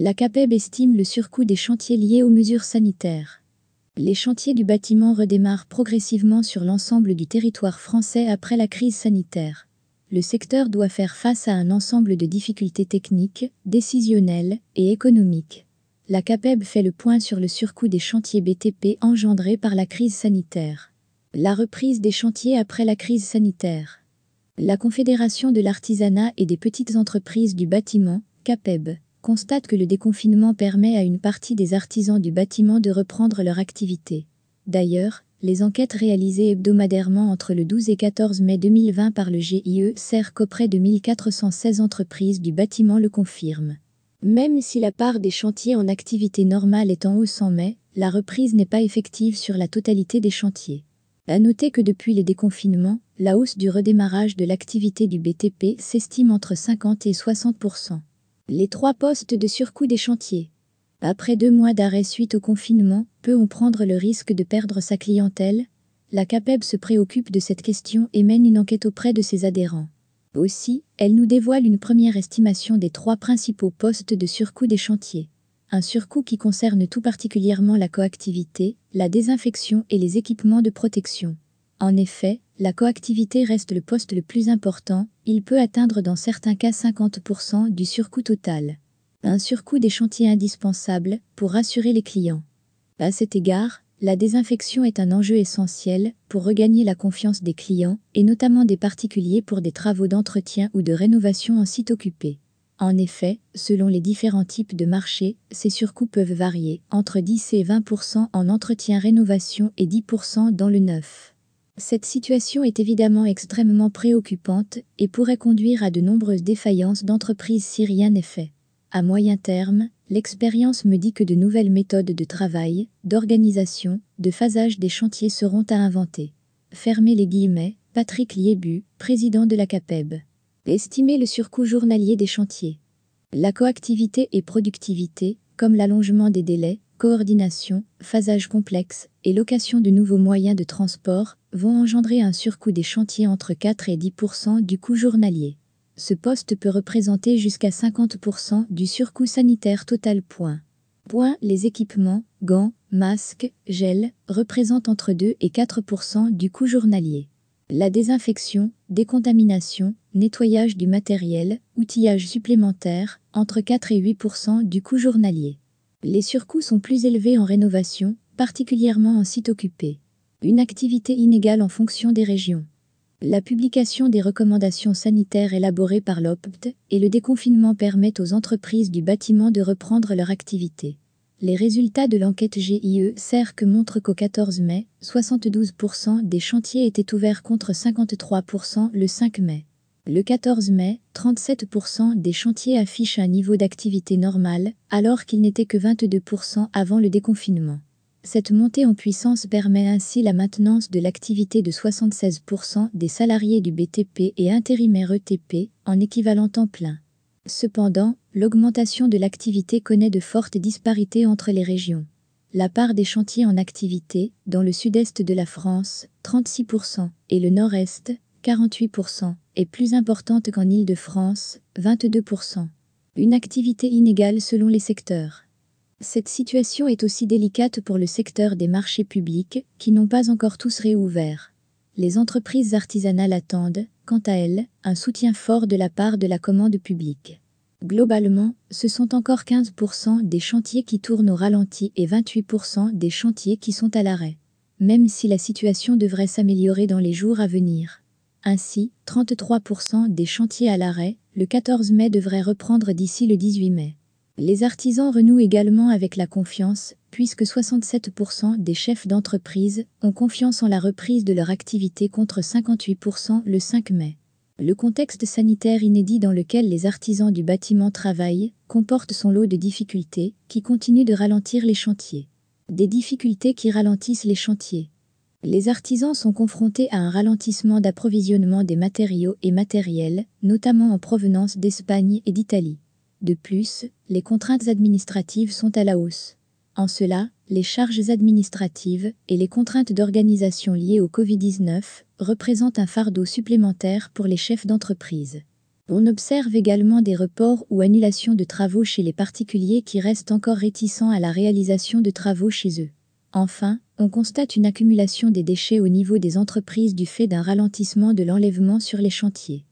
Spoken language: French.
La CAPEB estime le surcoût des chantiers liés aux mesures sanitaires. Les chantiers du bâtiment redémarrent progressivement sur l'ensemble du territoire français après la crise sanitaire. Le secteur doit faire face à un ensemble de difficultés techniques, décisionnelles et économiques. La CAPEB fait le point sur le surcoût des chantiers BTP engendrés par la crise sanitaire. La reprise des chantiers après la crise sanitaire. La Confédération de l'artisanat et des petites entreprises du bâtiment, CAPEB, constate que le déconfinement permet à une partie des artisans du bâtiment de reprendre leur activité. D'ailleurs, les enquêtes réalisées hebdomadairement entre le 12 et 14 mai 2020 par le GIE CERC auprès de 1416 entreprises du bâtiment le confirment. Même si la part des chantiers en activité normale est en hausse en mai, la reprise n'est pas effective sur la totalité des chantiers. À noter que depuis les déconfinements, la hausse du redémarrage de l'activité du BTP s'estime entre 50 et 60 les trois postes de surcoût des chantiers. Après deux mois d'arrêt suite au confinement, peut-on prendre le risque de perdre sa clientèle? La CAPEB se préoccupe de cette question et mène une enquête auprès de ses adhérents. Aussi, elle nous dévoile une première estimation des trois principaux postes de surcoût des chantiers. Un surcoût qui concerne tout particulièrement la coactivité, la désinfection et les équipements de protection. En effet, la coactivité reste le poste le plus important, il peut atteindre dans certains cas 50% du surcoût total. Un surcoût des chantiers indispensable pour rassurer les clients. À cet égard, la désinfection est un enjeu essentiel pour regagner la confiance des clients et notamment des particuliers pour des travaux d'entretien ou de rénovation en site occupé. En effet, selon les différents types de marchés, ces surcoûts peuvent varier entre 10 et 20% en entretien-rénovation et 10% dans le neuf. Cette situation est évidemment extrêmement préoccupante et pourrait conduire à de nombreuses défaillances d'entreprises si rien n'est fait. À moyen terme, l'expérience me dit que de nouvelles méthodes de travail, d'organisation, de phasage des chantiers seront à inventer. Fermez les guillemets, Patrick Liebu, président de la CAPEB. Estimer le surcoût journalier des chantiers. La coactivité et productivité, comme l'allongement des délais, coordination, phasage complexe et location de nouveaux moyens de transport vont engendrer un surcoût des chantiers entre 4 et 10% du coût journalier. Ce poste peut représenter jusqu'à 50% du surcoût sanitaire total. Point. Les équipements, gants, masques, gel représentent entre 2 et 4% du coût journalier. La désinfection, décontamination, nettoyage du matériel, outillage supplémentaire, entre 4 et 8% du coût journalier. Les surcoûts sont plus élevés en rénovation, particulièrement en site occupé. Une activité inégale en fonction des régions. La publication des recommandations sanitaires élaborées par l'OPT et le déconfinement permettent aux entreprises du bâtiment de reprendre leur activité. Les résultats de l'enquête GIE CERC montrent qu'au 14 mai, 72% des chantiers étaient ouverts contre 53% le 5 mai. Le 14 mai, 37% des chantiers affichent un niveau d'activité normal, alors qu'il n'était que 22% avant le déconfinement. Cette montée en puissance permet ainsi la maintenance de l'activité de 76% des salariés du BTP et intérimaires ETP en équivalent temps plein. Cependant, l'augmentation de l'activité connaît de fortes disparités entre les régions. La part des chantiers en activité, dans le sud-est de la France, 36%, et le nord-est, 48%, est plus importante qu'en Île-de-France, 22%. Une activité inégale selon les secteurs. Cette situation est aussi délicate pour le secteur des marchés publics, qui n'ont pas encore tous réouvert. Les entreprises artisanales attendent, quant à elles, un soutien fort de la part de la commande publique. Globalement, ce sont encore 15% des chantiers qui tournent au ralenti et 28% des chantiers qui sont à l'arrêt. Même si la situation devrait s'améliorer dans les jours à venir. Ainsi, 33% des chantiers à l'arrêt, le 14 mai devraient reprendre d'ici le 18 mai. Les artisans renouent également avec la confiance, puisque 67% des chefs d'entreprise ont confiance en la reprise de leur activité contre 58% le 5 mai. Le contexte sanitaire inédit dans lequel les artisans du bâtiment travaillent comporte son lot de difficultés qui continuent de ralentir les chantiers. Des difficultés qui ralentissent les chantiers. Les artisans sont confrontés à un ralentissement d'approvisionnement des matériaux et matériels, notamment en provenance d'Espagne et d'Italie. De plus, les contraintes administratives sont à la hausse. En cela, les charges administratives et les contraintes d'organisation liées au Covid-19 représentent un fardeau supplémentaire pour les chefs d'entreprise. On observe également des reports ou annulations de travaux chez les particuliers qui restent encore réticents à la réalisation de travaux chez eux. Enfin, on constate une accumulation des déchets au niveau des entreprises du fait d'un ralentissement de l'enlèvement sur les chantiers.